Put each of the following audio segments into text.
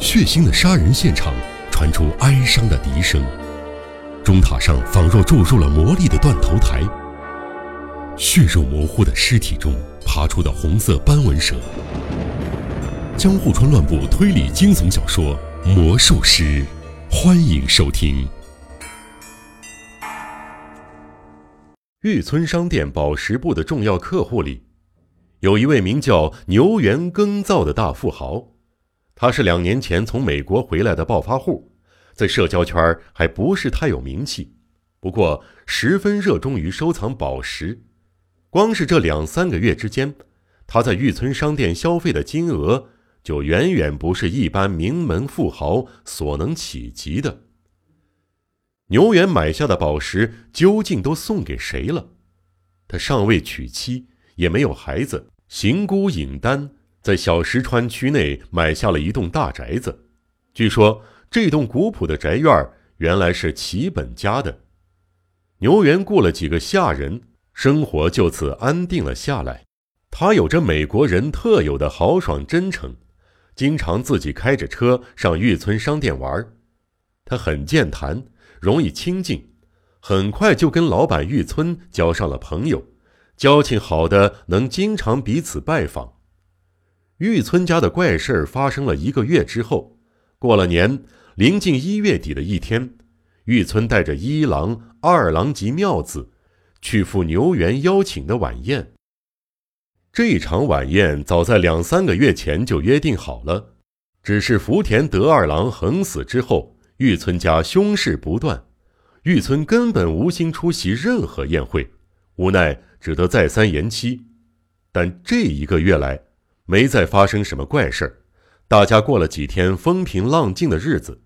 血腥的杀人现场传出哀伤的笛声，钟塔上仿若注入了魔力的断头台。血肉模糊的尸体中爬出的红色斑纹蛇。江户川乱步推理惊悚小说《魔术师》，欢迎收听。玉村商店宝石部的重要客户里，有一位名叫牛原耕造的大富豪。他是两年前从美国回来的暴发户，在社交圈还不是太有名气，不过十分热衷于收藏宝石。光是这两三个月之间，他在玉村商店消费的金额就远远不是一般名门富豪所能企及的。牛原买下的宝石究竟都送给谁了？他尚未娶妻，也没有孩子，行孤影单。在小石川区内买下了一栋大宅子，据说这栋古朴的宅院原来是齐本家的。牛原雇了几个下人，生活就此安定了下来。他有着美国人特有的豪爽真诚，经常自己开着车上玉村商店玩。他很健谈，容易亲近，很快就跟老板玉村交上了朋友，交情好的能经常彼此拜访。玉村家的怪事儿发生了一个月之后，过了年，临近一月底的一天，玉村带着一郎、二郎及妙子，去赴牛原邀请的晚宴。这场晚宴早在两三个月前就约定好了，只是福田德二郎横死之后，玉村家凶事不断，玉村根本无心出席任何宴会，无奈只得再三延期。但这一个月来，没再发生什么怪事儿，大家过了几天风平浪静的日子，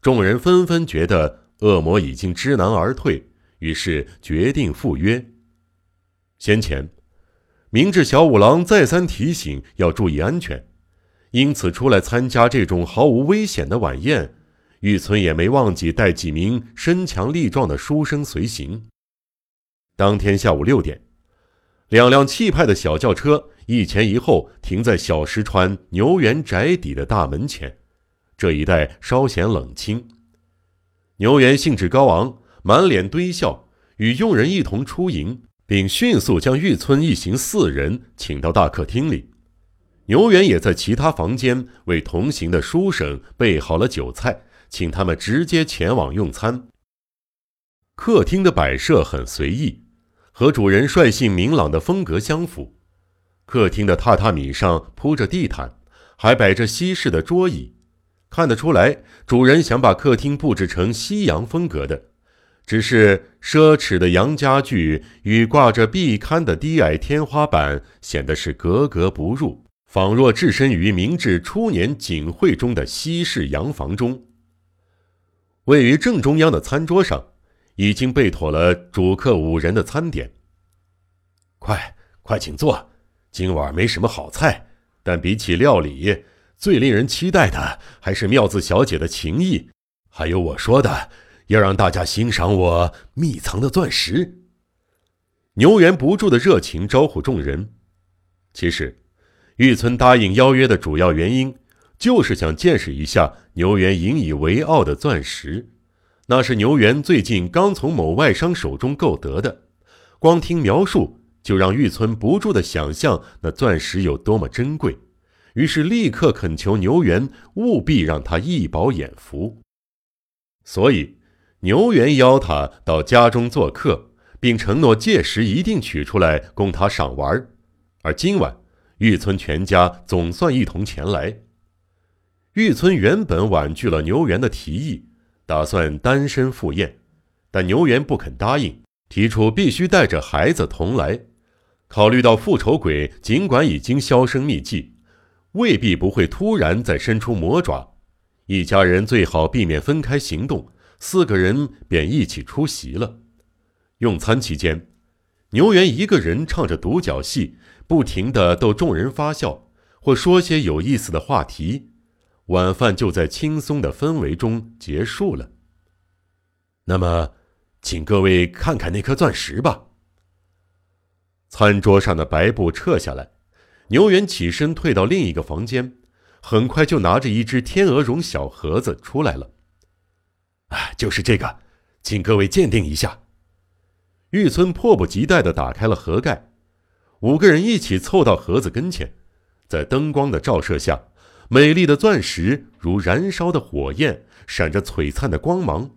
众人纷纷觉得恶魔已经知难而退，于是决定赴约。先前，明智小五郎再三提醒要注意安全，因此出来参加这种毫无危险的晚宴，玉村也没忘记带几名身强力壮的书生随行。当天下午六点，两辆气派的小轿车。一前一后停在小石川牛原宅邸的大门前，这一带稍显冷清。牛原兴致高昂，满脸堆笑，与佣人一同出迎，并迅速将玉村一行四人请到大客厅里。牛原也在其他房间为同行的书生备好了酒菜，请他们直接前往用餐。客厅的摆设很随意，和主人率性明朗的风格相符。客厅的榻榻米上铺着地毯，还摆着西式的桌椅，看得出来，主人想把客厅布置成西洋风格的。只是奢侈的洋家具与挂着壁龛的低矮天花板显得是格格不入，仿若置身于明治初年景会中的西式洋房中。位于正中央的餐桌上，已经备妥了主客五人的餐点。快，快请坐。今晚没什么好菜，但比起料理，最令人期待的还是妙子小姐的情谊，还有我说的要让大家欣赏我秘藏的钻石。牛原不住的热情招呼众人。其实，玉村答应邀约的主要原因，就是想见识一下牛原引以为傲的钻石，那是牛原最近刚从某外商手中购得的，光听描述。就让玉村不住的想象那钻石有多么珍贵，于是立刻恳求牛原务必让他一饱眼福。所以牛原邀他到家中做客，并承诺届时一定取出来供他赏玩。而今晚玉村全家总算一同前来。玉村原本婉拒了牛原的提议，打算单身赴宴，但牛原不肯答应，提出必须带着孩子同来。考虑到复仇鬼尽管已经销声匿迹，未必不会突然再伸出魔爪，一家人最好避免分开行动。四个人便一起出席了。用餐期间，牛原一个人唱着独角戏，不停地逗众人发笑，或说些有意思的话题。晚饭就在轻松的氛围中结束了。那么，请各位看看那颗钻石吧。餐桌上的白布撤下来，牛原起身退到另一个房间，很快就拿着一只天鹅绒小盒子出来了。啊，就是这个，请各位鉴定一下。玉村迫不及待地打开了盒盖，五个人一起凑到盒子跟前，在灯光的照射下，美丽的钻石如燃烧的火焰，闪着璀璨的光芒。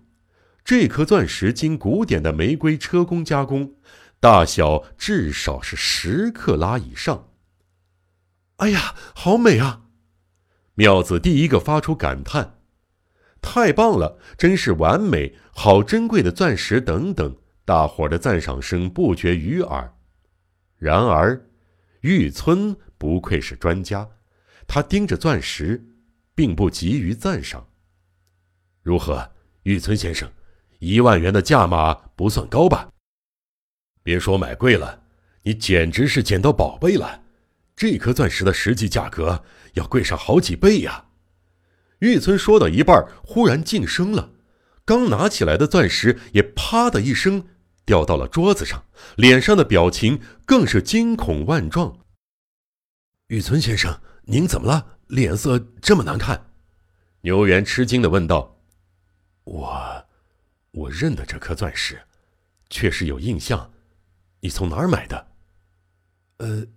这颗钻石经古典的玫瑰车工加工，大小至少是十克拉以上。哎呀，好美啊！妙子第一个发出感叹：“太棒了，真是完美，好珍贵的钻石！”等等，大伙儿的赞赏声不绝于耳。然而，玉村不愧是专家，他盯着钻石，并不急于赞赏。如何，玉村先生？一万元的价码不算高吧？别说买贵了，你简直是捡到宝贝了。这颗钻石的实际价格要贵上好几倍呀！玉村说到一半，忽然噤声了，刚拿起来的钻石也啪的一声掉到了桌子上，脸上的表情更是惊恐万状。玉村先生，您怎么了？脸色这么难看？牛元吃惊的问道。我，我认得这颗钻石，确实有印象。你从哪儿买的？呃。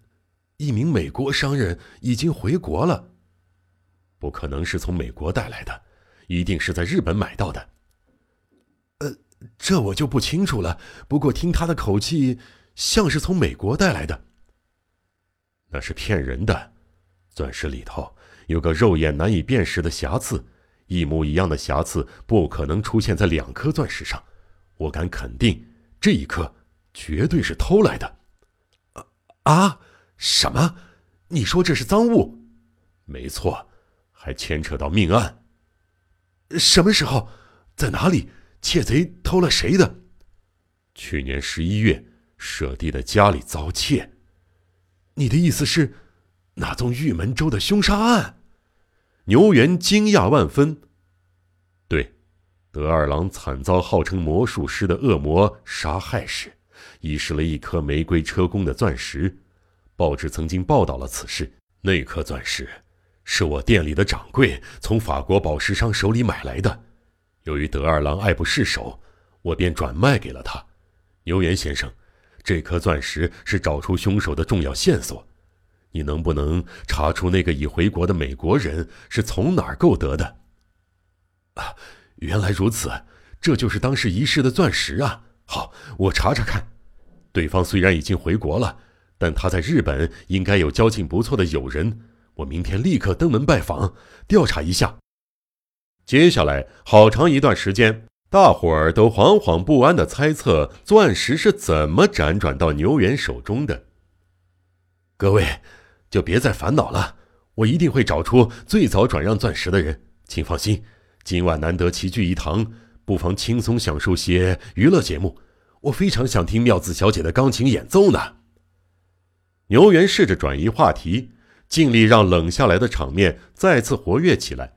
一名美国商人已经回国了，不可能是从美国带来的，一定是在日本买到的。呃，这我就不清楚了。不过听他的口气，像是从美国带来的。那是骗人的，钻石里头有个肉眼难以辨识的瑕疵，一模一样的瑕疵不可能出现在两颗钻石上。我敢肯定，这一颗绝对是偷来的。啊！什么？你说这是赃物？没错，还牵扯到命案。什么时候？在哪里？窃贼偷了谁的？去年十一月，舍弟的家里遭窃。你的意思是，那宗玉门州的凶杀案？牛元惊讶万分。对，德二郎惨遭号称魔术师的恶魔杀害时，遗失了一颗玫瑰车工的钻石。报纸曾经报道了此事。那颗钻石是我店里的掌柜从法国宝石商手里买来的。由于德二郎爱不释手，我便转卖给了他。牛原先生，这颗钻石是找出凶手的重要线索。你能不能查出那个已回国的美国人是从哪儿购得的？啊，原来如此，这就是当时遗失的钻石啊！好，我查查看。对方虽然已经回国了。但他在日本应该有交情不错的友人，我明天立刻登门拜访，调查一下。接下来好长一段时间，大伙儿都惶惶不安地猜测钻石是怎么辗转到牛原手中的。各位，就别再烦恼了，我一定会找出最早转让钻石的人。请放心，今晚难得齐聚一堂，不妨轻松享受些娱乐节目。我非常想听妙子小姐的钢琴演奏呢。牛原试着转移话题，尽力让冷下来的场面再次活跃起来。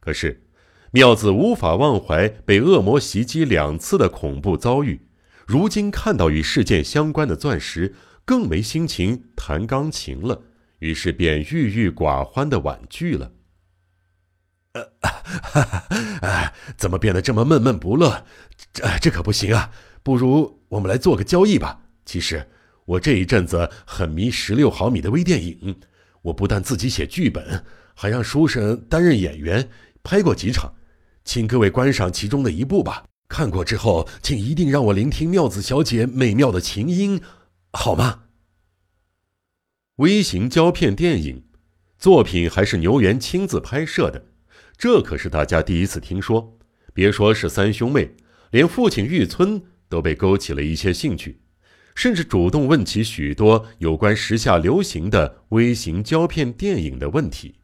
可是，妙子无法忘怀被恶魔袭击两次的恐怖遭遇，如今看到与事件相关的钻石，更没心情弹钢琴了，于是便郁郁寡欢的婉拒了。呃，哎，怎么变得这么闷闷不乐？这这可不行啊！不如我们来做个交易吧。其实。我这一阵子很迷十六毫米的微电影，我不但自己写剧本，还让书生担任演员，拍过几场，请各位观赏其中的一部吧。看过之后，请一定让我聆听妙子小姐美妙的琴音，好吗？微型胶片电影作品还是牛原亲自拍摄的，这可是大家第一次听说。别说是三兄妹，连父亲玉村都被勾起了一些兴趣。甚至主动问起许多有关时下流行的微型胶片电影的问题。